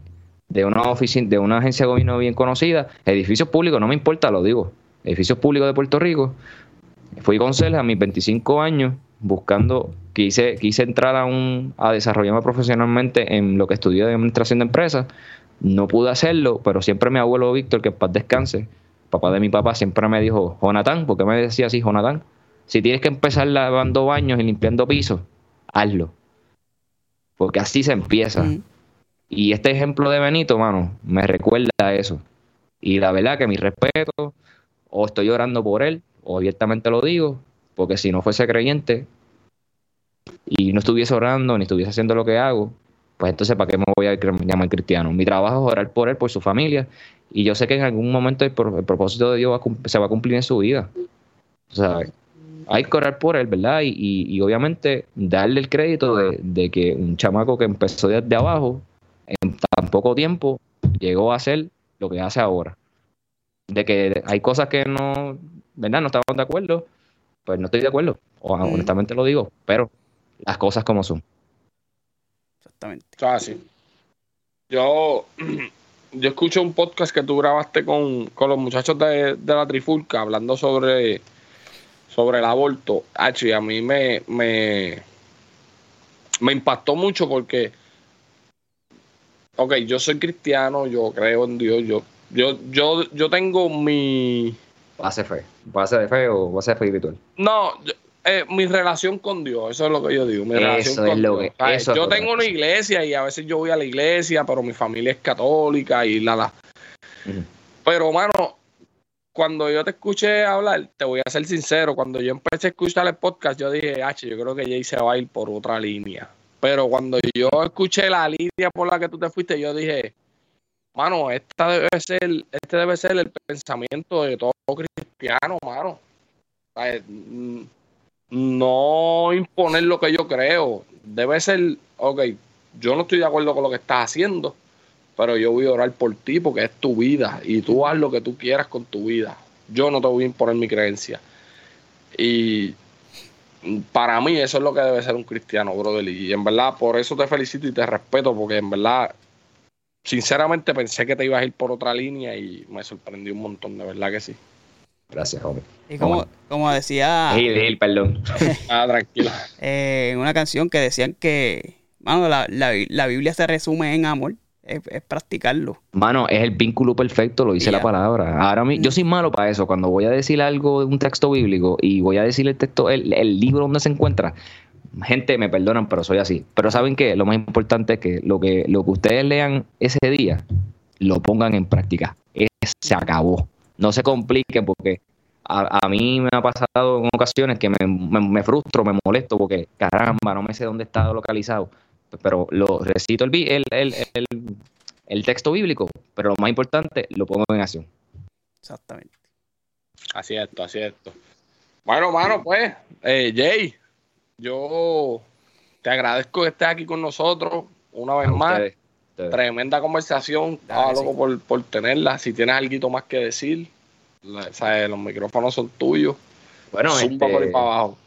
[SPEAKER 3] de una oficina, de una agencia de gobierno bien conocida, edificios públicos, no me importa, lo digo. Edificios públicos de Puerto Rico. Fui conserje a mis 25 años buscando, quise, quise entrar a un, a desarrollarme profesionalmente en lo que estudié de administración de empresas no pude hacerlo, pero siempre mi abuelo Víctor, que en paz descanse, papá de mi papá, siempre me dijo, Jonathan, ¿por qué me decía así, Jonathan? Si tienes que empezar lavando baños y limpiando pisos, hazlo. Porque así se empieza. Y este ejemplo de Benito, mano, me recuerda a eso. Y la verdad que mi respeto, o estoy llorando por él, o abiertamente lo digo, porque si no fuese creyente y no estuviese orando ni estuviese haciendo lo que hago, pues entonces ¿para qué me voy a llamar cristiano? Mi trabajo es orar por él, por su familia, y yo sé que en algún momento el, propósito de Dios se va a cumplir en su vida. O sea, hay que orar por él, ¿verdad? Y, obviamente darle el crédito de, que un chamaco que empezó desde abajo, tan poco tiempo, llegó a hacer lo que hace ahora. De que hay cosas que no, ¿verdad? No estamos de acuerdo, pues no estoy de acuerdo, o, honestamente lo digo, pero las cosas como son.
[SPEAKER 2] Exactamente. Yo, yo escucho un podcast que tú grabaste con, los muchachos de, la Trifulca hablando sobre, sobre el aborto. y a mí me, me, me impactó mucho porque, ok, yo soy cristiano, yo creo en Dios, yo, yo, yo, yo tengo mi...
[SPEAKER 3] Base fe, base de fe o base espiritual.
[SPEAKER 2] No, eh, mi relación con Dios, eso es lo que yo digo. Mi relación con Dios. yo tengo una iglesia y a veces yo voy a la iglesia, pero mi familia es católica y nada. Pero, mano, cuando yo te escuché hablar, te voy a ser sincero, cuando yo empecé a escuchar el podcast, yo dije, H, yo creo que Jay se va a ir por otra línea. Pero cuando yo escuché la línea por la que tú te fuiste, yo dije, mano, esta debe ser, este debe ser el pensamiento de todo cristiano, mano no imponer lo que yo creo. Debe ser, ok, yo no estoy de acuerdo con lo que estás haciendo, pero yo voy a orar por ti porque es tu vida y tú haz lo que tú quieras con tu vida. Yo no te voy a imponer mi creencia. Y para mí eso es lo que debe ser un cristiano, brother. Y en verdad, por eso te felicito y te respeto, porque en verdad, sinceramente pensé que te ibas a ir por otra línea y me sorprendió un montón, de verdad que sí.
[SPEAKER 3] Gracias, hombre.
[SPEAKER 1] Y como, como decía.
[SPEAKER 3] Gil, perdón.
[SPEAKER 2] ah, tranquilo.
[SPEAKER 1] Eh, en una canción que decían que. Mano, la, la, Biblia se resume en amor. Es, practicarlo.
[SPEAKER 3] Mano, es el vínculo perfecto, lo dice la palabra. Ahora yo soy malo para eso. Cuando voy a decir algo de un texto bíblico y voy a decir el texto, el, el libro donde se encuentra, gente, me perdonan, pero soy así. Pero ¿saben qué? Lo más importante es que lo que, lo que ustedes lean ese día, lo pongan en práctica. se acabó. No se compliquen porque a, mí me ha pasado en ocasiones que me, frustro, me molesto porque caramba, no me sé dónde está localizado. Pero lo recito el, el, el, el, texto bíblico, pero lo más importante, lo pongo en acción.
[SPEAKER 1] Exactamente.
[SPEAKER 2] Así es así es. Bueno, mano, pues, eh, Jay, yo te agradezco que estés aquí con nosotros una vez más. Tremenda conversación. Estaba loco por, por tenerla. Si tienes algo más que decir los micrófonos son tuyos.
[SPEAKER 3] Bueno, este, para abajo.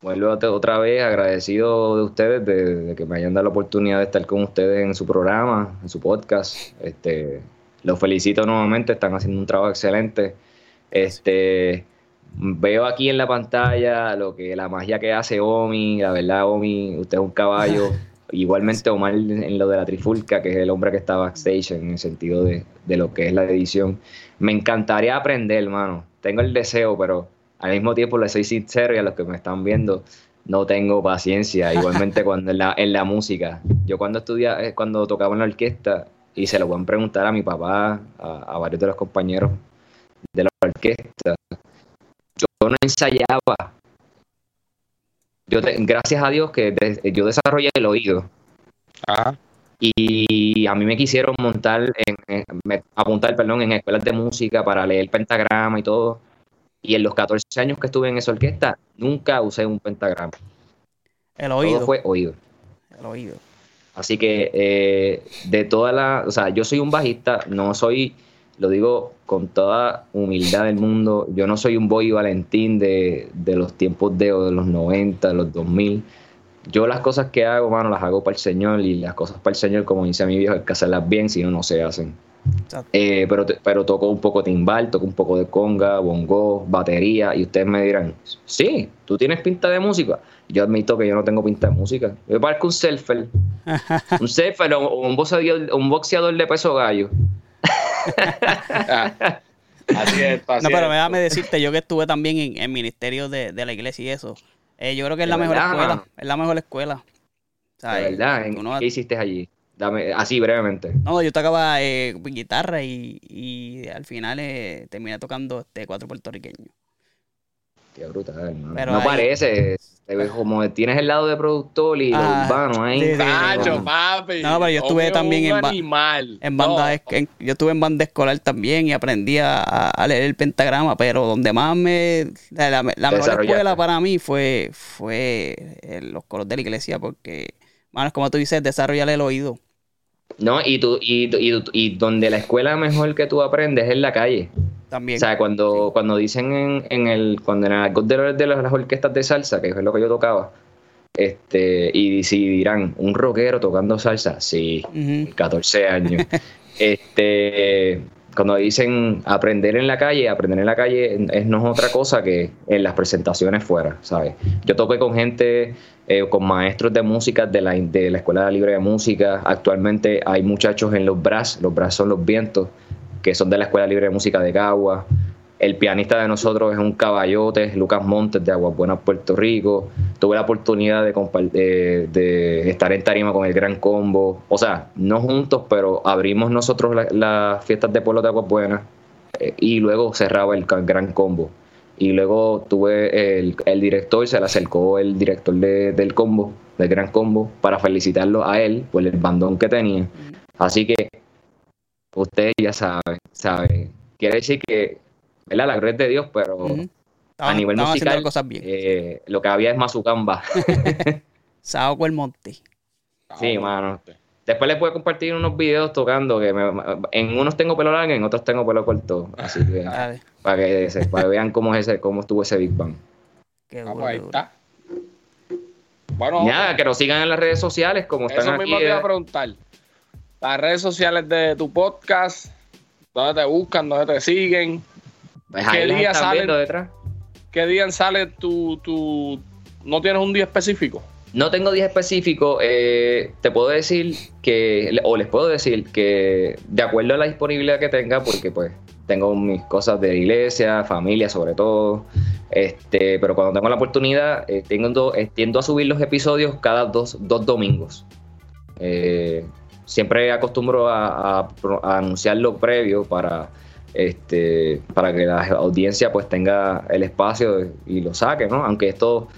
[SPEAKER 3] Vuelvo otra vez agradecido de ustedes de, que me hayan dado la oportunidad de estar con ustedes en su programa, en su podcast. Este, los felicito nuevamente, están haciendo un trabajo excelente. Este, veo aquí en la pantalla lo que la magia que hace Omi, la verdad Omi, usted es un caballo. Igualmente Omar en lo de la trifulca, que es el hombre que está backstage en el sentido de, de lo que es la edición. Me encantaría aprender, hermano. Tengo el deseo, pero al mismo tiempo le soy sincero y a los que me están viendo no tengo paciencia. Igualmente cuando en la, en la música. Yo cuando estudiaba, eh, cuando tocaba en la orquesta, y se lo pueden preguntar a mi papá, a, varios de los compañeros de la orquesta, yo no ensayaba yo gracias a Dios que yo desarrollé el oído. Y a mí me quisieron montar, en, apuntar, perdón, en escuelas de música para leer pentagrama y todo. Y en los 14 años que estuve en esa orquesta, nunca usé un pentagrama.
[SPEAKER 1] El oído.
[SPEAKER 3] Todo fue oído.
[SPEAKER 1] El oído.
[SPEAKER 3] Así que eh, de toda la, o sea, yo soy un bajista, no soy lo digo con toda humildad del mundo, yo no soy un boy Valentín de, los tiempos de, de los 90, de los 2000. Yo las cosas que hago, mano, las hago para el Señor y las cosas para el Señor, como dice mi viejo, hay que hacerlas bien, si no, no se hacen. Eh, pero, pero toco un poco timbal, toco un poco de conga, bongo, batería, y ustedes me dirán, sí, tú tienes pinta de música. Yo admito que yo no tengo pinta de música. Yo parezco un surfer, un surfer o un boxeador, un boxeador de peso gallo.
[SPEAKER 1] así es, no, pero déjame decirte, yo que estuve también en el ministerio de, la iglesia y eso, eh, yo creo que es la mejor escuela. Es la mejor escuela.
[SPEAKER 3] verdad, ¿qué hiciste allí? Dame, así brevemente.
[SPEAKER 1] No, yo tocaba eh, guitarra y, al final eh, terminé tocando este cuatro puertorriqueños.
[SPEAKER 3] Qué brutal, no parece. Como tienes el lado de productor y lo urbano ahí.
[SPEAKER 2] papi.
[SPEAKER 1] No, pero yo estuve también en, en banda. yo estuve en banda escolar también y aprendí a, leer el pentagrama, pero donde más me. La, mejor escuela para mí fue, fue los coros de la iglesia, porque, manos, como tú dices, desarrollar el oído.
[SPEAKER 3] No, y, tú, y, y, y donde la escuela mejor que tú aprendes es en la calle.
[SPEAKER 1] También.
[SPEAKER 3] O sea, cuando, cuando dicen en, en el, cuando en el de, de las, orquestas de salsa, que es lo que yo tocaba, este, y si dirán, un rockero tocando salsa, sí, 14 años. este, cuando dicen aprender en la calle, aprender en la calle es, no es otra cosa que en las presentaciones fuera, ¿sabes? Yo toqué con gente, eh, con maestros de música de la, de la Escuela Libre de Música. Actualmente hay muchachos en los bras, los bras son los vientos, que son de la Escuela Libre de Música de Cagua. El pianista de nosotros es un caballote, Lucas Montes de Aguas Buenas, Puerto Rico. Tuve la oportunidad de, de, estar en tarima con el Gran Combo. O sea, no juntos, pero abrimos nosotros las fiestas de pueblo de Aguas Buenas eh, y luego cerraba el Gran Combo. Y luego tuve el, el director, se le acercó el director del combo, del Gran Combo, para felicitarlo a él por el bandón que tenía. Así que ustedes ya saben, saben. Quiere decir que, ¿verdad? La red de Dios, pero a nivel musical, eh, lo que había es Mazucamba.
[SPEAKER 1] Sao el monte.
[SPEAKER 3] Sí, mano. Después les voy a compartir unos videos tocando que en unos tengo pelo largo, en otros tengo pelo corto. Así que para que, para que vean cómo es ese, cómo estuvo ese Big Bang.
[SPEAKER 1] Qué bueno, ahí está.
[SPEAKER 3] Bueno, Nada, que nos sigan en las redes sociales como están
[SPEAKER 2] eso
[SPEAKER 3] aquí.
[SPEAKER 2] mismo te iba a preguntar las redes sociales de tu podcast, dónde te buscan, dónde te siguen. Pues ¿Qué día sale detrás? ¿Qué día sale tu, tu... ¿No tienes un día específico?
[SPEAKER 3] No tengo día específico. Eh, te puedo decir que, o les puedo decir que de acuerdo a la disponibilidad que tenga, porque pues tengo mis cosas de iglesia, familia sobre todo, este, pero cuando tengo la oportunidad, eh, tengo, eh, tiendo a subir los episodios cada dos, dos domingos. siempre acostumbro a, a, anunciarlo previo para este, para que la audiencia pues tenga el espacio y lo saque, ¿no? Aunque esto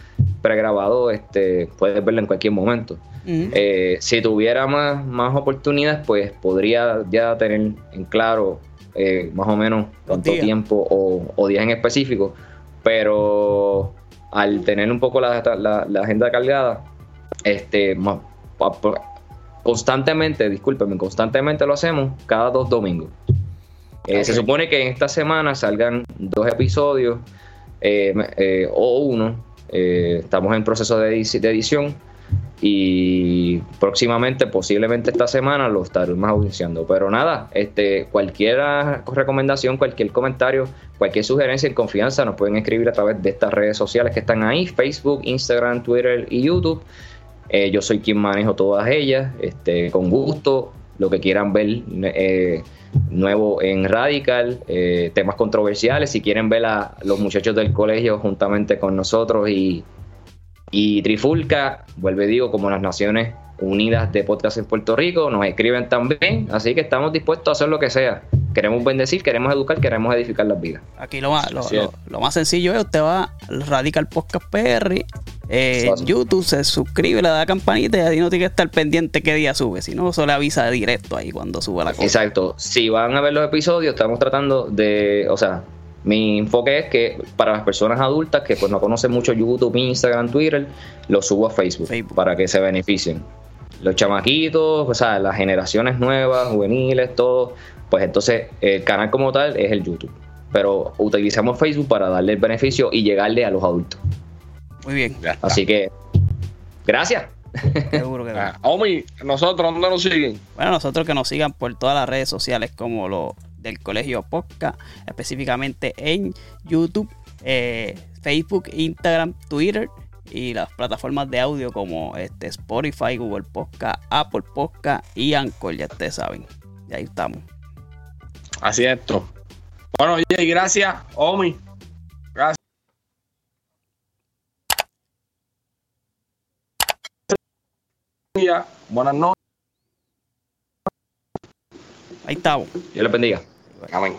[SPEAKER 3] pregrabado este, puedes verlo en cualquier momento. Eh, si tuviera más, más oportunidades, pues podría ya tener en claro eh, más o menos cuánto tiempo o, días en específico, pero al tener un poco la, agenda cargada, este, constantemente, discúlpeme, constantemente lo hacemos cada dos domingos. Eh, se supone que en esta semana salgan dos episodios eh, eh, o uno. estamos en proceso de, edición y próximamente, posiblemente esta semana, lo estaremos audiciando. Pero nada, este, cualquier recomendación, cualquier comentario, cualquier sugerencia en confianza nos pueden escribir a través de estas redes sociales que están ahí, Facebook, Instagram, Twitter y YouTube. yo soy quien manejo todas ellas. Este, con gusto, lo que quieran ver nuevo en Radical, eh, temas controversiales. Si quieren ver a los muchachos del colegio juntamente con nosotros y, y Trifulca, vuelve digo, como las Naciones Unidas de Podcast en Puerto Rico, nos escriben también, así que estamos dispuestos a hacer lo que sea. Queremos bendecir, queremos educar, queremos edificar las vidas.
[SPEAKER 1] Aquí lo más, lo, más sencillo es usted va al Radical Podcast PR, eh, YouTube, se suscribe, le da la campanita y ahí no tiene que estar pendiente qué día sube, sino no, solo avisa de directo ahí cuando sube la cosa.
[SPEAKER 3] Exacto, si van a ver los episodios, estamos tratando de, o sea, mi enfoque es que para las personas adultas que pues no conocen mucho YouTube, Instagram, Twitter, lo subo a Facebook. para que se beneficien los chamaquitos, o sea, las generaciones nuevas, juveniles, todo, pues entonces el canal como tal es el YouTube. Pero utilizamos Facebook para darle el beneficio y llegarle a los adultos.
[SPEAKER 1] Muy bien.
[SPEAKER 3] Así que, gracias.
[SPEAKER 2] Seguro que ah, Omi, nosotros, ¿dónde nos siguen?
[SPEAKER 1] Bueno, nosotros que nos sigan por todas las redes sociales como lo del Colegio Podcast, específicamente en YouTube, eh, Facebook, Instagram, Twitter y las plataformas de audio como este Spotify, Google Podcast, Apple Podcast y Anchor, ya ustedes saben. Y ahí estamos.
[SPEAKER 2] Así es esto. Bueno, y gracias, Omi. Gracias. Buenas noches.
[SPEAKER 1] Ahí estamos.
[SPEAKER 3] Dios le bendiga.
[SPEAKER 2] Amén.